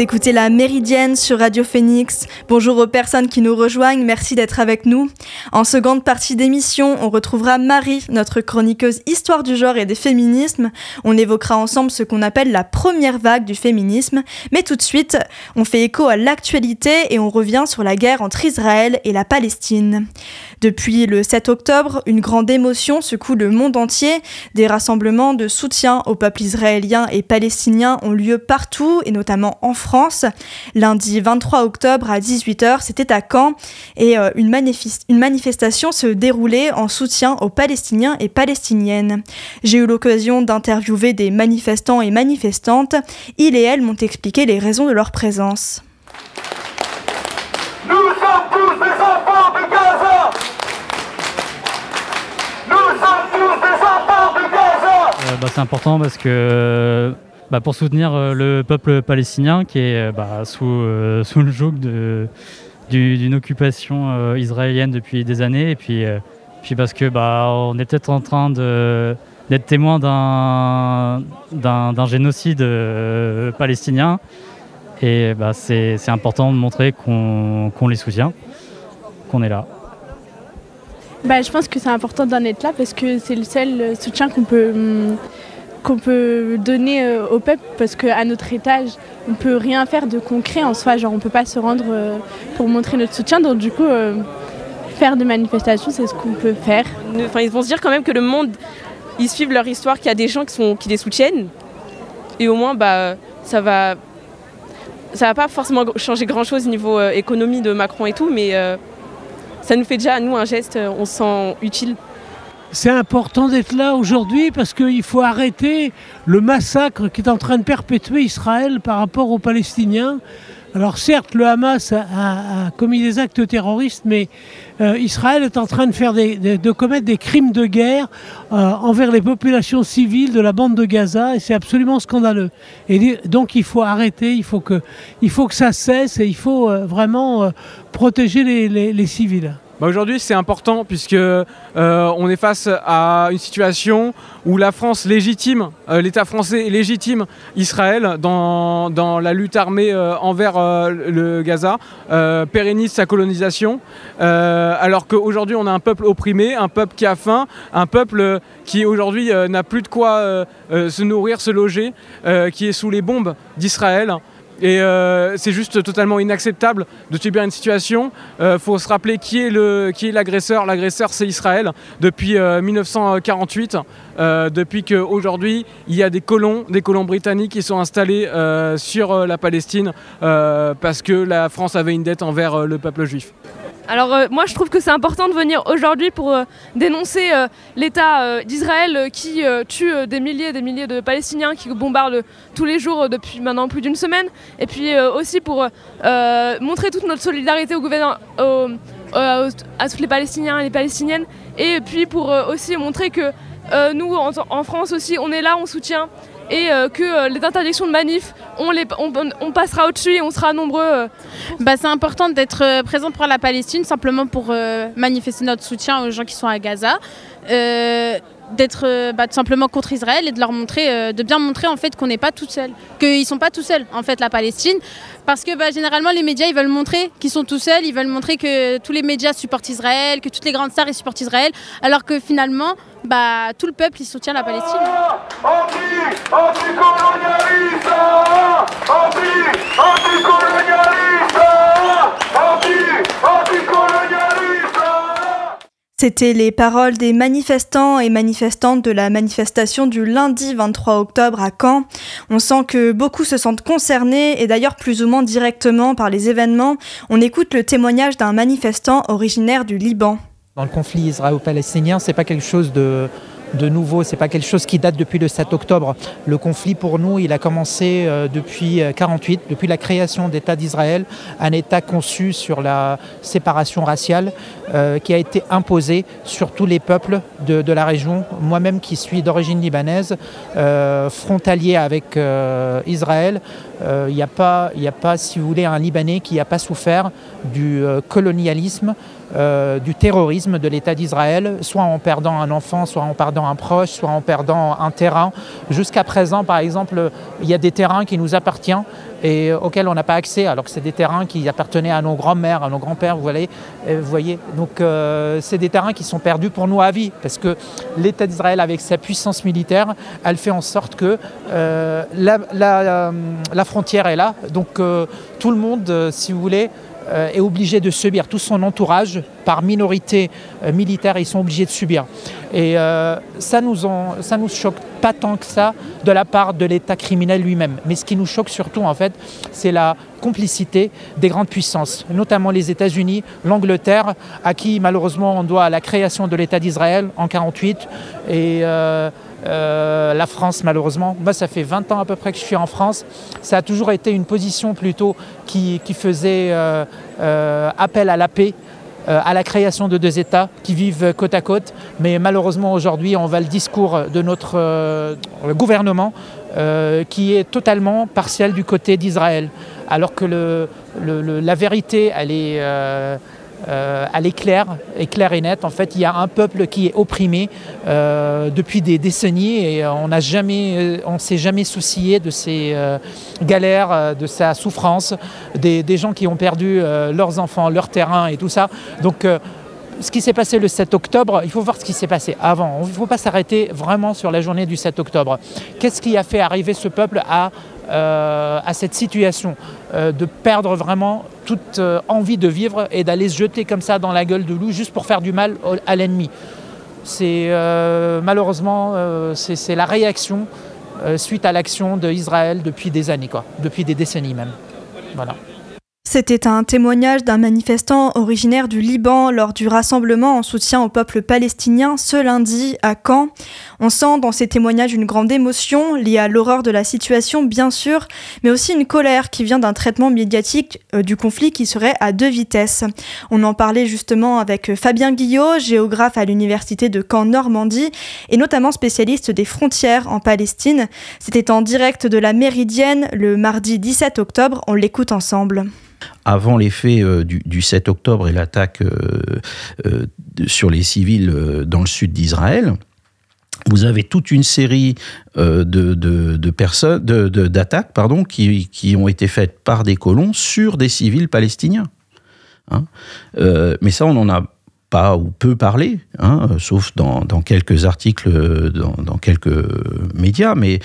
Écoutez la Méridienne sur Radio Phoenix. Bonjour aux personnes qui nous rejoignent, merci d'être avec nous. En seconde partie d'émission, on retrouvera Marie, notre chroniqueuse histoire du genre et des féminismes. On évoquera ensemble ce qu'on appelle la première vague du féminisme. Mais tout de suite, on fait écho à l'actualité et on revient sur la guerre entre Israël et la Palestine. Depuis le 7 octobre, une grande émotion secoue le monde entier. Des rassemblements de soutien au peuple israélien et palestinien ont lieu partout et notamment en France. Lundi 23 octobre à 18h, c'était à Caen et euh, une, une manifestation se déroulait en soutien aux Palestiniens et Palestiniennes. J'ai eu l'occasion d'interviewer des manifestants et manifestantes. Ils et elles m'ont expliqué les raisons de leur présence. Nous sommes tous des enfants de Gaza Nous sommes tous des enfants de Gaza Euh, bah, c'est important parce que bah, pour soutenir euh, le peuple palestinien qui est euh, bah, sous, euh, sous le joug d'une occupation israélienne depuis des années et puis, parce que bah, on est peut-être en train d'être témoin d'un génocide palestinien et c'est important de montrer qu'on les soutient, qu'on est là. Je pense que c'est important d'en être là parce que c'est le seul soutien qu'on peut, hum, qu'on peut donner euh, au peuple parce qu'à notre étage, on peut rien faire de concret en soi. Genre, on peut pas se rendre euh, pour montrer notre soutien. Donc, du coup, euh, faire des manifestations, c'est ce qu'on peut faire. Enfin, ils vont se dire quand même que le monde, ils suivent leur histoire, qu'il y a des gens qui, sont, qui les soutiennent. Et au moins, bah, ça va. Ça va pas forcément changer grand chose niveau économie de Macron et tout, mais ça nous fait déjà à nous un geste, on se sent utile. C'est important d'être là aujourd'hui parce qu'il faut arrêter le massacre qui est en train de perpétuer Israël par rapport aux Palestiniens. Alors certes, le Hamas a, commis des actes terroristes, mais euh, Israël est en train de, commettre des crimes de guerre euh, envers les populations civiles de la bande de Gaza, et c'est absolument scandaleux. Et donc il faut arrêter, il faut que, ça cesse, et il faut euh, vraiment protéger les civils. Bah, Aujourd'hui, c'est important puisque euh, on est face à une situation où la France légitime, euh, l'État français légitime Israël dans, la lutte armée euh, envers euh, le Gaza, pérennise sa colonisation, alors qu'aujourd'hui on a un peuple opprimé, un peuple qui a faim, un peuple qui aujourd'hui n'a plus de quoi se nourrir, se loger, qui est sous les bombes d'Israël. Et euh, c'est juste totalement inacceptable de subir une situation. Il faut se rappeler qui est l'agresseur. L'agresseur, c'est Israël depuis euh, 1948, euh, depuis qu'aujourd'hui, il y a des colons, des colons britanniques qui sont installés euh, sur euh, la Palestine euh, parce que la France avait une dette envers euh, le peuple juif. Alors euh, moi je trouve que c'est important de venir aujourd'hui pour euh, dénoncer euh, l'État d'Israël qui tue des milliers et des milliers de Palestiniens, qui bombarde tous les jours depuis maintenant plus d'une semaine. Et puis aussi pour montrer toute notre solidarité au gouvernement, à tous les Palestiniens et les Palestiniennes. Et puis pour aussi montrer que nous en France aussi on est là, on soutient. Et euh, que euh, les interdictions de manif, on, les, on, passera au-dessus et on sera nombreux. euh, Bah, c'est important d'être présent pour la Palestine, simplement pour manifester notre soutien aux gens qui sont à Gaza. D'être euh, bah, tout simplement contre Israël et de leur montrer, euh, de bien montrer en fait qu'on n'est pas tout seul, qu'ils sont pas tout seuls en fait la Palestine, parce que bah, généralement les médias ils veulent montrer qu'ils sont tout seuls, ils veulent montrer que tous les médias supportent Israël, que toutes les grandes stars supportent Israël, alors que finalement bah, tout le peuple il soutient la Palestine. C'était les paroles des manifestants et manifestantes de la manifestation du lundi 23 octobre à Caen. On sent que beaucoup se sentent concernés et d'ailleurs plus ou moins directement par les événements. On écoute le témoignage d'un manifestant originaire du Liban. Dans le conflit israélo-palestinien, c'est pas quelque chose de, de nouveau, c'est pas quelque chose qui date depuis le 7 octobre. Le conflit pour nous, il a commencé euh, depuis 48, depuis la création d'État d'Israël, un État conçu sur la séparation raciale euh, qui a été imposé sur tous les peuples de, la région. Moi-même qui suis d'origine libanaise, euh, frontalier avec euh, Israël, euh, il n'y a, a pas, si vous voulez, un Libanais qui n'a pas souffert du euh, colonialisme euh, du terrorisme de l'État d'Israël, soit en perdant un enfant, soit en perdant un proche, soit en perdant un terrain. Jusqu'à présent, par exemple, il y a des terrains qui nous appartiennent et auxquels on n'a pas accès, alors que c'est des terrains qui appartenaient à nos grands-mères, à nos grands-pères, vous voyez. Voyez. Donc c'est des terrains qui sont perdus pour nous à vie, parce que l'État d'Israël, avec sa puissance militaire, elle fait en sorte que la, frontière est là. Donc tout le monde, si vous voulez, euh, est obligé de subir, tout son entourage, par minorité euh, militaire, ils sont obligés de subir. Et euh, ça nous nous choque pas tant que ça de la part de l'État criminel lui-même. Mais ce qui nous choque surtout, en fait, c'est la complicité des grandes puissances, notamment les États-Unis, l'Angleterre, à qui malheureusement on doit la création de l'État d'Israël en 1948 et euh, la France, malheureusement, moi, ça fait 20 ans à peu près que je suis en France. Ça a toujours été une position plutôt qui, faisait euh, euh, appel à la paix, à la création de deux États qui vivent côte à côte. Mais malheureusement, aujourd'hui, on va le discours de notre gouvernement qui est totalement partiel du côté d'Israël. Alors que la vérité, elle est euh, claire, est claire et nette. En fait, il y a un peuple qui est opprimé euh, depuis des décennies et on n'a jamais, on s'est jamais soucié de ses euh, galères, de sa souffrance, des, gens qui ont perdu leurs enfants, leur terrain et tout ça. Donc ce qui s'est passé le 7 octobre, il faut voir ce qui s'est passé avant. Il ne faut pas s'arrêter vraiment sur la journée du 7 octobre. Qu'est-ce qui a fait arriver ce peuple à euh, à cette situation, euh, de perdre vraiment toute euh, envie de vivre et d'aller se jeter comme ça dans la gueule de loup juste pour faire du mal à l'ennemi. C'est malheureusement c'est la réaction suite à l'action d'Israël depuis des années, quoi, depuis des décennies même. Voilà. C'était un témoignage d'un manifestant originaire du Liban lors du rassemblement en soutien au peuple palestinien ce lundi à Caen. On sent dans ces témoignages une grande émotion liée à l'horreur de la situation bien sûr, mais aussi une colère qui vient d'un traitement médiatique euh, du conflit qui serait à deux vitesses. On en parlait justement avec Fabien Guillot, géographe à l'université de Caen Normandie et notamment spécialiste des frontières en Palestine. C'était en direct de la Méridienne le mardi 17 octobre, on l'écoute ensemble avant les faits euh, du, 7 octobre et l'attaque euh, euh, sur les civils dans le sud d'Israël, vous avez toute une série de, personnes, d'attaques, pardon, qui, ont été faites par des colons sur des civils palestiniens. Hein. mais ça, on en a pas ou peu parlé, hein, sauf dans, quelques articles, dans, quelques médias, mais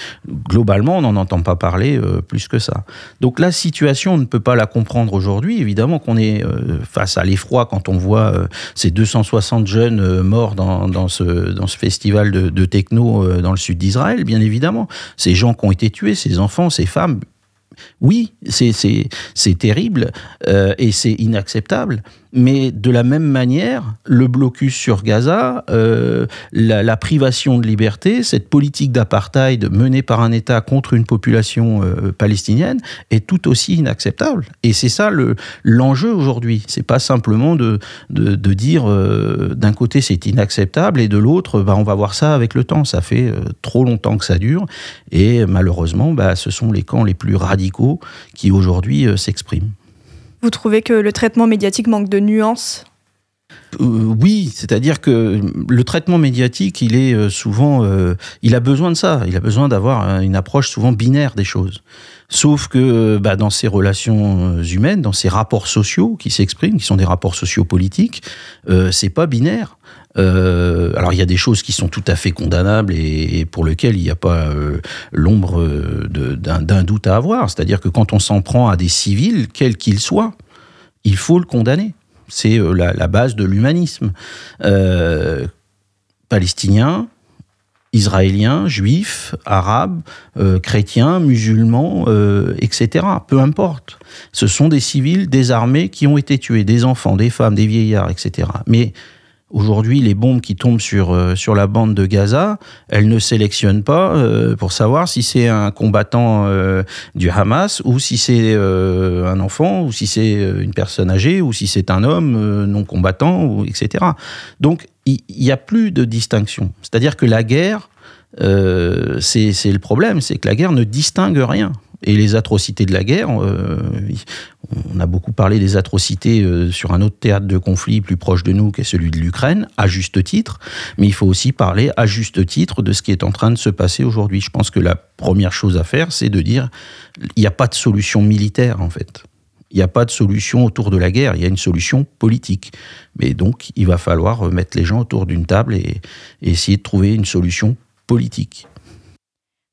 globalement, on n'en entend pas parler euh, plus que ça. Donc la situation, on ne peut pas la comprendre aujourd'hui. Évidemment qu'on est euh, face à l'effroi quand on voit euh, ces 260 jeunes morts dans, ce, dans ce festival de techno dans le sud d'Israël, bien évidemment. Ces gens qui ont été tués, ces enfants, ces femmes, oui, c'est terrible et c'est inacceptable. Mais de la même manière, le blocus sur Gaza, euh, la, privation de liberté, cette politique d'apartheid menée par un État contre une population euh, palestinienne est tout aussi inacceptable. Et c'est ça l'enjeu aujourd'hui. C'est pas simplement de, dire euh, d'un côté c'est inacceptable et de l'autre bah, on va voir ça avec le temps. Ça fait trop longtemps que ça dure et malheureusement bah, ce sont les camps les plus radicaux qui aujourd'hui s'expriment. Vous trouvez que le traitement médiatique manque de nuances? Euh, oui, c'est-à-dire que le traitement médiatique, il est euh, souvent, euh, il a besoin de ça. Il a besoin d'avoir une approche souvent binaire des choses. Sauf que bah, dans ces relations humaines, dans ces rapports sociaux qui s'expriment, qui sont des rapports sociopolitiques, euh, c'est pas binaire. Euh, alors il y a des choses qui sont tout à fait condamnables et, pour lesquelles il n'y a pas euh, l'ombre euh, d'un doute à avoir. C'est-à-dire que quand on s'en prend à des civils, quels qu'ils soient, il faut le condamner. C'est la, base de l'humanisme. palestinien, israéliens, juifs, arabes, chrétiens, musulmans, etc. Peu importe. Ce sont des civils désarmés qui ont été tués, des enfants, des femmes, des vieillards, etc. Mais Aujourd'hui, les bombes qui tombent sur, euh, sur la bande de Gaza, elles ne sélectionnent pas euh, pour savoir si c'est un combattant euh, du Hamas ou si c'est un enfant ou si c'est une personne âgée ou si c'est un homme non combattant, ou, etc. Donc, il n'y a plus de distinction. C'est-à-dire que la guerre, c'est le problème, c'est que la guerre ne distingue rien. Et les atrocités de la guerre, On a beaucoup parlé des atrocités euh, sur un autre théâtre de conflit plus proche de nous, qui est celui de l'Ukraine, à juste titre, mais il faut aussi parler à juste titre de ce qui est en train de se passer aujourd'hui. Je pense que la première chose à faire, c'est de dire, il n'y a pas de solution militaire en fait. Il n'y a pas de solution autour de la guerre, il y a une solution politique. Mais donc, il va falloir mettre les gens autour d'une table et, et essayer de trouver une solution politique.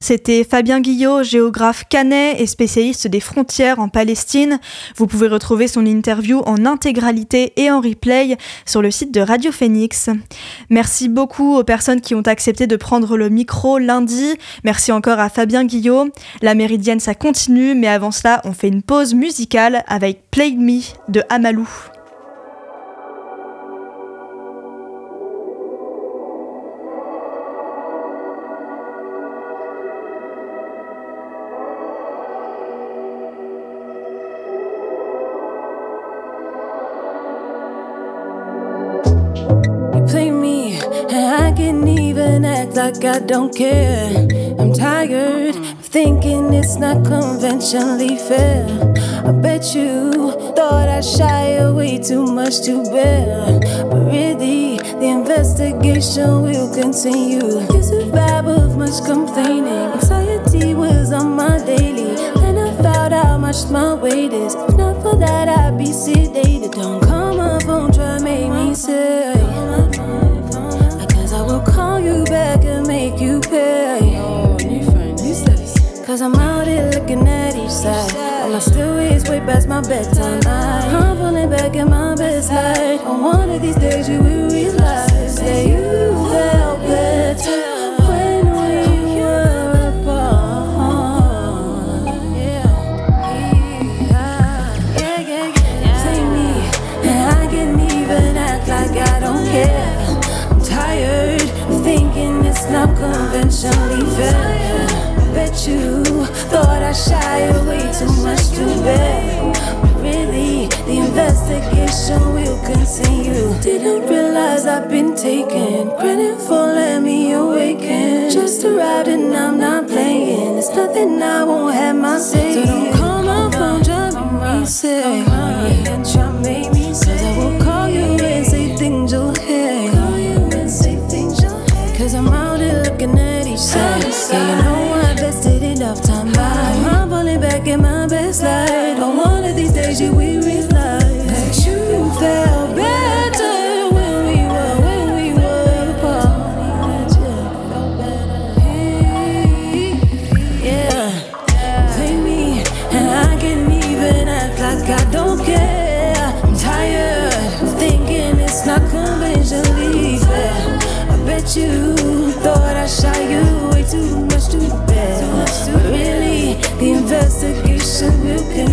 C'était Fabien Guillot, géographe canet et spécialiste des frontières en Palestine. Vous pouvez retrouver son interview en intégralité et en replay sur le site de Radio Phoenix. Merci beaucoup aux personnes qui ont accepté de prendre le micro lundi. Merci encore à Fabien Guillot. La méridienne, ça continue, mais avant cela, on fait une pause musicale avec Play Me de Amalou. Play me, and I can even act like I don't care. I'm tired of thinking it's not conventionally fair. I bet you thought I shy away too much to bear. But really, the investigation will continue. It's a vibe of much complaining. Anxiety was on my daily. Then I found out how much my weight is. If not for that, I'd be sedated. Don't call my phone, try make me say. Cause I'm out here looking at each side. All my stories way past my bedtime. I'm falling back in my best light. On one of these days, you will realize that you felt credit for letting me awaken. Just a ride and I'm not playing. There's nothing I won't have my say. So don't call my phone, make me say. And try make me say. Cause I will call you and say things you'll hate. Call you and say things you'll hate. Cause I'm out here looking at each side. Yeah, you know I invested enough time by. I'm falling back in my best light. On one of these days, you will realize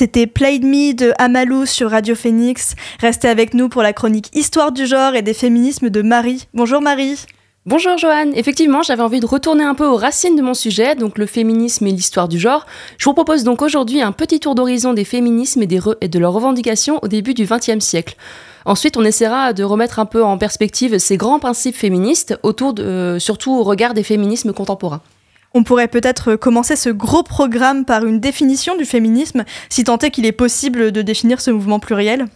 C'était Played Me de Amalou sur Radio Phoenix. Restez avec nous pour la chronique Histoire du genre et des féminismes de Marie. Bonjour Marie. Bonjour Joanne, effectivement j'avais envie de retourner un peu aux racines de mon sujet, donc le féminisme et l'histoire du genre. Je vous propose donc aujourd'hui un petit tour d'horizon des féminismes et, de leurs revendications au début du XXe siècle. Ensuite, on essaiera de remettre un peu en perspective ces grands principes féministes, euh, surtout au regard des féminismes contemporains. On pourrait peut-être commencer ce gros programme par une définition du féminisme, si tant est qu'il est possible de définir ce mouvement pluriel.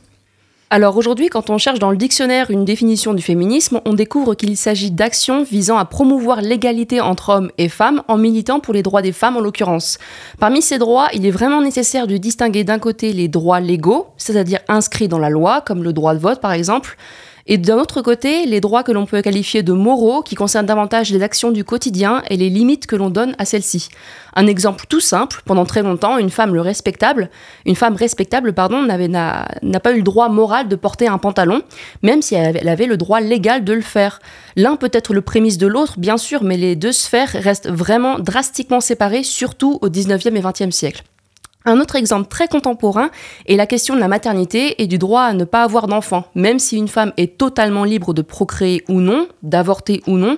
Alors aujourd'hui, quand on cherche dans le dictionnaire une définition du féminisme, on découvre qu'il s'agit d'actions visant à promouvoir l'égalité entre hommes et femmes en militant pour les droits des femmes en l'occurrence. Parmi ces droits, il est vraiment nécessaire de distinguer d'un côté les droits légaux, c'est-à-dire inscrits dans la loi, comme le droit de vote par exemple, Et d'un autre côté, les droits que l'on peut qualifier de moraux, qui concernent davantage les actions du quotidien et les limites que l'on donne à celles-ci. Un exemple tout simple, pendant très longtemps, une femme le respectable, une femme respectable, pardon, n'a pas eu le droit moral de porter un pantalon, même si elle avait, elle avait le droit légal de le faire. L'un peut être le prémisse de l'autre, bien sûr, mais les deux sphères restent vraiment drastiquement séparées, surtout au 19e et 20e siècle. Un autre exemple très contemporain est la question de la maternité et du droit à ne pas avoir d'enfant. Même si une femme est totalement libre de procréer ou non, d'avorter ou non,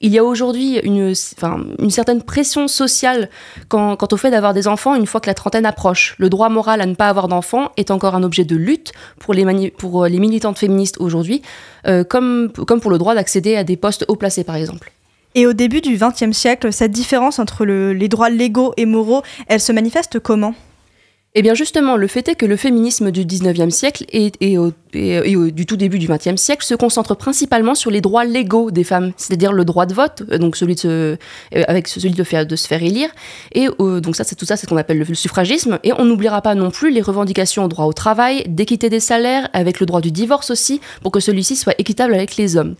il y a aujourd'hui une, certaine pression sociale quant, au fait d'avoir des enfants une fois que la trentaine approche. Le droit moral à ne pas avoir d'enfants est encore un objet de lutte pour les, les militantes féministes aujourd'hui, euh, comme, pour le droit d'accéder à des postes haut placés par exemple. Et au début du XXe siècle, cette différence entre le- les droits légaux et moraux, elle se manifeste comment? Eh bien justement, le fait est que le féminisme du 19e siècle et, au- du tout début du 20e siècle se concentre principalement sur les droits légaux des femmes, c'est-à-dire le droit de vote, euh, donc celui de euh, avec celui de, faire, de se faire élire, et euh, donc ça c'est tout ça c'est ce qu'on appelle le, le suffragisme, et on n'oubliera pas non plus les revendications au droit au travail, d'équité des salaires, avec le droit du divorce aussi, pour que celui-ci soit équitable avec les hommes.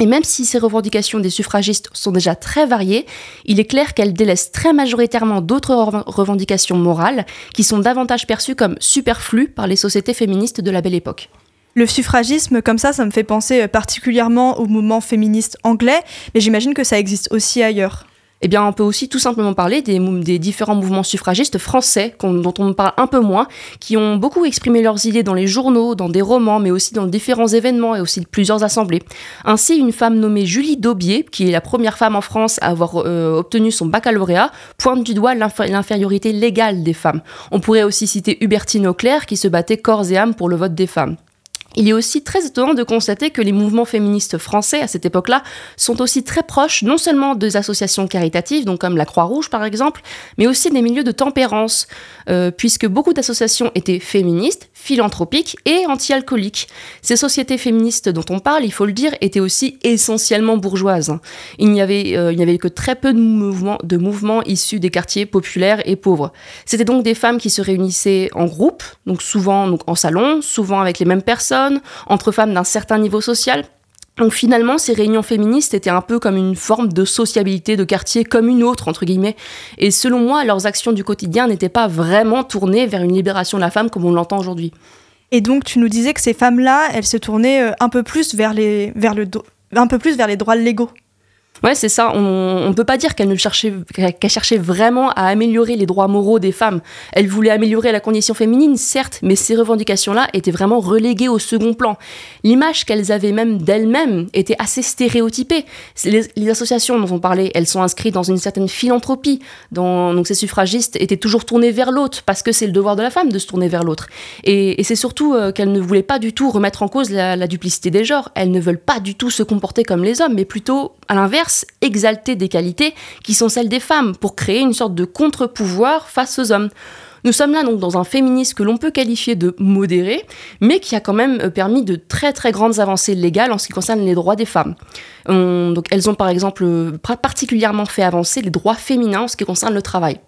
Et même si ces revendications des suffragistes sont déjà très variées, il est clair qu'elles délaissent très majoritairement d'autres reven- revendications morales qui sont davantage perçues comme superflues par les sociétés féministes de la belle époque. Le suffragisme, comme ça, ça me fait penser euh, particulièrement au mouvement féministe anglais, mais j'imagine que ça existe aussi ailleurs. Eh bien, on peut aussi tout simplement parler des, différents mouvements suffragistes français, dont on parle un peu moins, qui ont beaucoup exprimé leurs idées dans les journaux, dans des romans, mais aussi dans différents événements et aussi plusieurs assemblées. Ainsi, une femme nommée Julie Daubier, qui est la première femme en France à avoir euh, obtenu son baccalauréat, pointe du doigt l'inf- l'infériorité légale des femmes. On pourrait aussi citer Hubertine Auclair, qui se battait corps et âme pour le vote des femmes. Il est aussi très étonnant de constater que les mouvements féministes français à cette époque-là sont aussi très proches non seulement des associations caritatives, donc comme la Croix-Rouge par exemple, mais aussi des milieux de tempérance, euh, puisque beaucoup d'associations étaient féministes, philanthropiques et anti-alcooliques. Ces sociétés féministes dont on parle, il faut le dire, étaient aussi essentiellement bourgeoises. Il n'y avait, euh, avait que très peu de mouvements, de mouvements issus des quartiers populaires et pauvres. C'était donc des femmes qui se réunissaient en groupe, donc souvent donc en salon, souvent avec les mêmes personnes, entre femmes d'un certain niveau social. Donc finalement, ces réunions féministes étaient un peu comme une forme de sociabilité de quartier comme une autre, entre guillemets. Et selon moi, leurs actions du quotidien n'étaient pas vraiment tournées vers une libération de la femme comme on l'entend aujourd'hui. Et donc, tu nous disais que ces femmes-là, elles se tournaient euh, un peu plus vers les, vers le, un peu plus vers les droits légaux. Ouais, c'est ça. On ne peut pas dire qu'elle cherchait, vraiment à améliorer les droits moraux des femmes. Elle voulait améliorer la condition féminine, certes, mais ces revendications-là étaient vraiment reléguées au second plan. L'image qu'elles avaient même d'elles-mêmes était assez stéréotypée. Les, associations dont on parlait, elles sont inscrites dans une certaine philanthropie. Donc ces suffragistes étaient toujours tournées vers l'autre, parce que c'est le devoir de la femme de se tourner vers l'autre. Et, c'est surtout euh, qu'elles ne voulaient pas du tout remettre en cause la duplicité des genres. Elles ne veulent pas du tout se comporter comme les hommes, mais plutôt, à l'inverse, exalter des qualités qui sont celles des femmes pour créer une sorte de contre-pouvoir face aux hommes. Nous sommes là donc dans un féminisme que l'on peut qualifier de modéré, mais qui a quand même euh, permis de très très grandes avancées légales en ce qui concerne les droits des femmes. On- donc elles ont par exemple euh, particulièrement fait avancer les droits féminins en ce qui concerne le travail.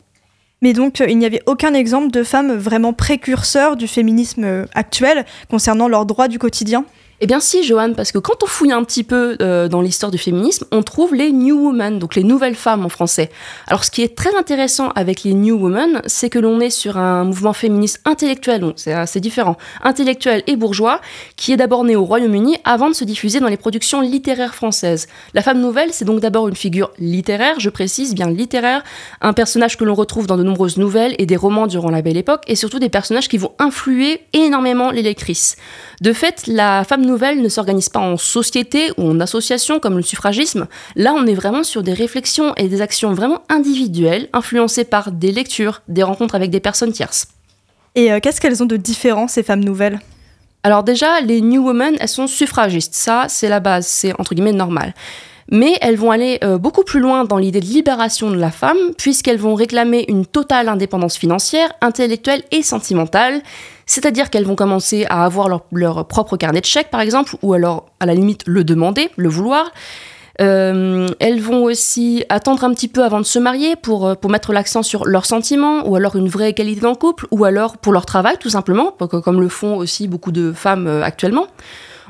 Mais donc, euh, il n'y avait aucun exemple de femmes vraiment précurseurs du féminisme actuel concernant leurs droits du quotidien? Eh bien si, Johan, parce que quand on fouille un petit peu euh, dans l'histoire du féminisme, on trouve les New Women, donc les nouvelles femmes en français. Alors ce qui est très intéressant avec les New Women, c'est que l'on est sur un mouvement féministe intellectuel, donc c'est assez différent, intellectuel et bourgeois, qui est d'abord né au Royaume-Uni avant de se diffuser dans les productions littéraires françaises. La femme nouvelle, c'est donc d'abord une figure littéraire, je précise bien littéraire, un personnage que l'on retrouve dans de nombreuses nouvelles et des romans durant la Belle Époque, et surtout des personnages qui vont influer énormément les lectrices. De fait, la femme nouvelle ne s'organise pas en société ou en association comme le suffragisme. Là, on est vraiment sur des réflexions et des actions vraiment individuelles, influencées par des lectures, des rencontres avec des personnes tierces. Et euh, qu'est-ce qu'elles ont de différent, ces femmes nouvelles? Alors déjà, les New Women, elles sont suffragistes. Ça, c'est la base, c'est entre guillemets normal. Mais elles vont aller euh, beaucoup plus loin dans l'idée de libération de la femme, puisqu'elles vont réclamer une totale indépendance financière, intellectuelle et sentimentale. C'est-à-dire qu'elles vont commencer à avoir leur, propre carnet de chèques, par exemple, ou alors, à la limite, le demander, le vouloir. Euh, elles vont aussi attendre un petit peu avant de se marier pour, euh, pour mettre l'accent sur leurs sentiments, ou alors une vraie égalité dans le couple, ou alors pour leur travail, tout simplement, comme le font aussi beaucoup de femmes euh, actuellement.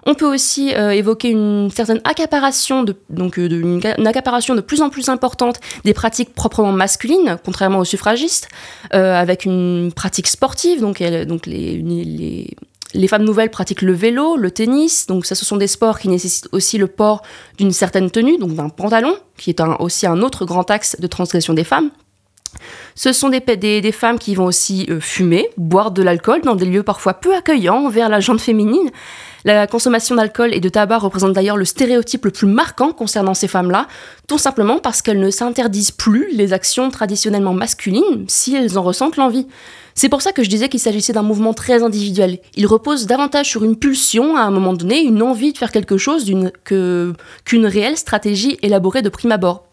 On peut aussi euh, évoquer une certaine accaparation, de, donc euh, une, accaparation de plus en plus importante des pratiques proprement masculines, contrairement aux suffragistes, euh, avec une pratique sportive. Donc, les, femmes nouvelles pratiquent le vélo, le tennis. Donc, ça, ce sont des sports qui nécessitent aussi le port d'une certaine tenue, donc d'un pantalon, qui est un- aussi un autre grand axe de transgression des femmes. Ce sont des, des, femmes qui vont aussi fumer, boire de l'alcool dans des lieux parfois peu accueillants envers la gente féminine. La consommation d'alcool et de tabac représente d'ailleurs le stéréotype le plus marquant concernant ces femmes-là, tout simplement parce qu'elles ne s'interdisent plus les actions traditionnellement masculines si elles en ressentent l'envie. C'est pour ça que je disais qu'il s'agissait d'un mouvement très individuel. Il repose davantage sur une pulsion à un moment donné, une envie de faire quelque chose qu'une réelle stratégie élaborée de prime abord.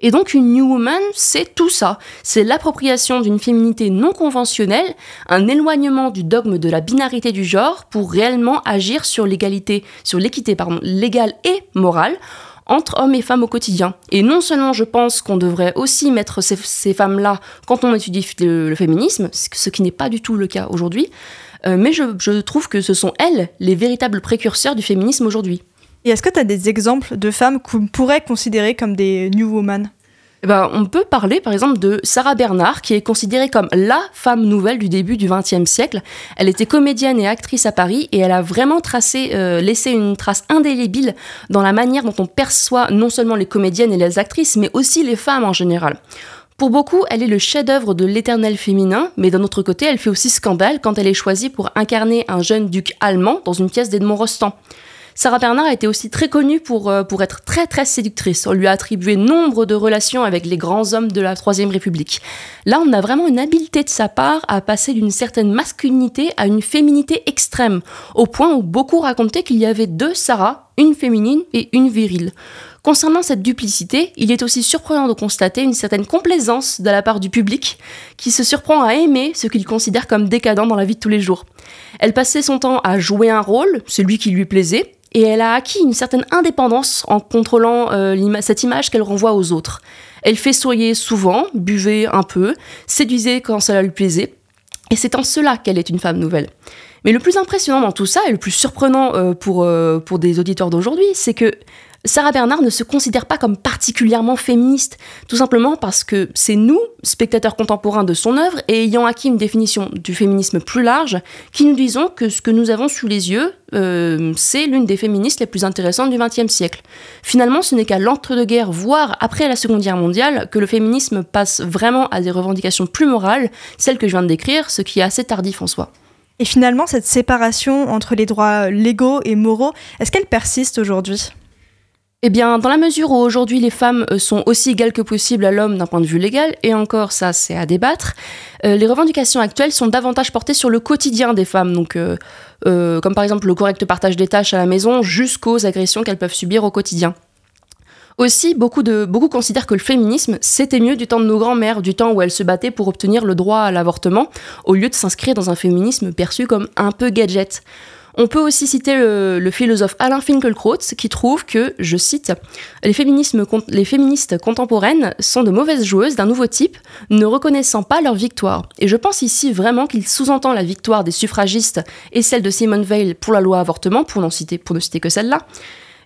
Et donc une New Woman, c'est tout ça. C'est l'appropriation d'une féminité non conventionnelle, un éloignement du dogme de la binarité du genre pour réellement agir sur l'égalité, sur l'équité pardon, légale et morale entre hommes et femmes au quotidien. Et non seulement je pense qu'on devrait aussi mettre ces, femmes-là quand on étudie le, féminisme, ce qui n'est pas du tout le cas aujourd'hui, euh, mais je trouve que ce sont elles les véritables précurseurs du féminisme aujourd'hui. Et est-ce que tu as des exemples de femmes qu'on pourrait considérer comme des New Woman Eh ben, on peut parler par exemple de Sarah Bernard, qui est considérée comme la femme nouvelle du début du XXe siècle. Elle était comédienne et actrice à Paris et elle a vraiment tracé, euh, laissé une trace indélébile dans la manière dont on perçoit non seulement les comédiennes et les actrices, mais aussi les femmes en général. Pour beaucoup, elle est le chef-d'œuvre de l'éternel féminin, mais d'un autre côté, elle fait aussi scandale quand elle est choisie pour incarner un jeune duc allemand dans une pièce d'Edmond Rostand. Sarah Bernard été aussi très connue pour, euh, pour être très très séductrice. On lui a attribué nombre de relations avec les grands hommes de la Troisième République. Là, on a vraiment une habileté de sa part à passer d'une certaine masculinité à une féminité extrême, au point où beaucoup racontaient qu'il y avait deux Sarah, une féminine et une virile. Concernant cette duplicité, il est aussi surprenant de constater une certaine complaisance de la part du public, qui se surprend à aimer ce qu'il considère comme décadent dans la vie de tous les jours. Elle passait son temps à jouer un rôle, celui qui lui plaisait, et elle a acquis une certaine indépendance en contrôlant euh, cette image qu'elle renvoie aux autres. Elle fait sourire souvent, buvait un peu, séduisait quand cela lui plaisait, et c'est en cela qu'elle est une femme nouvelle. Mais le plus impressionnant dans tout ça, et le plus surprenant euh, pour, euh, pour des auditeurs d'aujourd'hui, c'est que Sarah Bernard ne se considère pas comme particulièrement féministe, tout simplement parce que c'est nous, spectateurs contemporains de son œuvre, et ayant acquis une définition du féminisme plus large, qui nous disons que ce que nous avons sous les yeux, euh, c'est l'une des féministes les plus intéressantes du XXe siècle. Finalement, ce n'est qu'à l'entre-deux-guerres, voire après la Seconde Guerre mondiale, que le féminisme passe vraiment à des revendications plus morales, celles que je viens de décrire, ce qui est assez tardif en soi. Et finalement, cette séparation entre les droits légaux et moraux, est-ce qu'elle persiste aujourd'hui? Eh bien, dans la mesure où aujourd'hui les femmes euh, sont aussi égales que possible à l'homme d'un point de vue légal, et encore ça c'est à débattre, euh, les revendications actuelles sont davantage portées sur le quotidien des femmes, euh, comme par exemple le correct partage des tâches à la maison jusqu'aux agressions qu'elles peuvent subir au quotidien. Aussi, beaucoup, beaucoup considèrent que le féminisme, c'était mieux du temps de nos grands-mères, du temps où elles se battaient pour obtenir le droit à l'avortement, au lieu de s'inscrire dans un féminisme perçu comme un peu gadget. On peut aussi citer le, philosophe Alain Finkielkraut qui trouve que, je cite, les, féministes contemporaines sont de mauvaises joueuses d'un nouveau type, ne reconnaissant pas leur victoire. Et je pense ici vraiment qu'il sous-entend la victoire des suffragistes et celle de Simone Veil pour la loi avortement, pour, citer, pour ne citer que celle-là.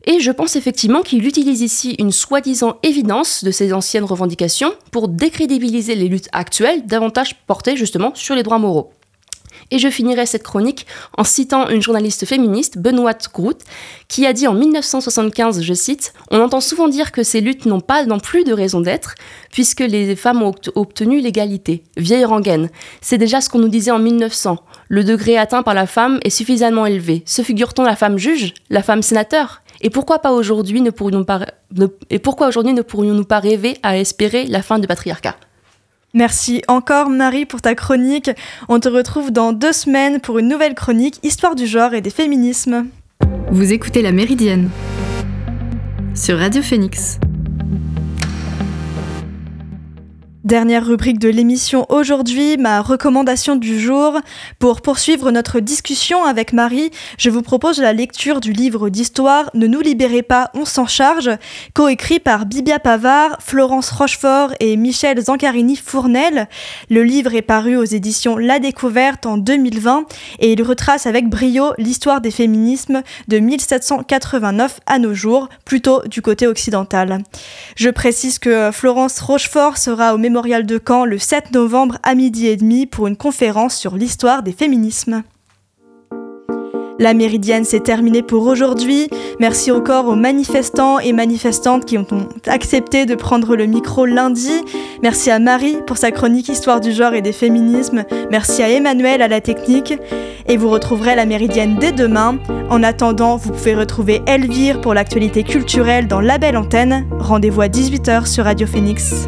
Et je pense effectivement qu'il utilise ici une soi-disant évidence de ces anciennes revendications pour décrédibiliser les luttes actuelles, davantage portées justement sur les droits moraux. Et je finirai cette chronique en citant une journaliste féministe, Benoît Groot, qui a dit en 1975, je cite, On entend souvent dire que ces luttes n'ont pas non plus de raison d'être, puisque les femmes ont obt- obtenu l'égalité. Vieille rengaine. C'est déjà ce qu'on nous disait en 1900. Le degré atteint par la femme est suffisamment élevé. Se figure-t-on la femme juge, la femme sénateur? Et pourquoi pas aujourd'hui ne pourrions pas, et pourquoi aujourd'hui ne pourrions-nous pas rêver à espérer la fin du patriarcat? Merci encore Marie pour ta chronique. On te retrouve dans deux semaines pour une nouvelle chronique Histoire du genre et des féminismes. Vous écoutez La Méridienne sur Radio Phoenix. Dernière rubrique de l'émission aujourd'hui, ma recommandation du jour. Pour poursuivre notre discussion avec Marie, je vous propose la lecture du livre d'histoire Ne nous libérez pas, on s'en charge, coécrit par Bibia Pavard, Florence Rochefort et Michel Zancarini-Fournel. Le livre est paru aux éditions La Découverte en 2020 et il retrace avec brio l'histoire des féminismes de 1789 à nos jours, plutôt du côté occidental. Je précise que Florence Rochefort sera au mémorial de Caen le 7 novembre à midi et demi pour une conférence sur l'histoire des féminismes. La méridienne s'est terminée pour aujourd'hui. Merci encore aux manifestants et manifestantes qui ont accepté de prendre le micro lundi. Merci à Marie pour sa chronique Histoire du genre et des féminismes. Merci à Emmanuel à la technique. Et vous retrouverez la méridienne dès demain. En attendant, vous pouvez retrouver Elvire pour l'actualité culturelle dans La Belle Antenne. Rendez-vous à 18h sur Radio Phoenix.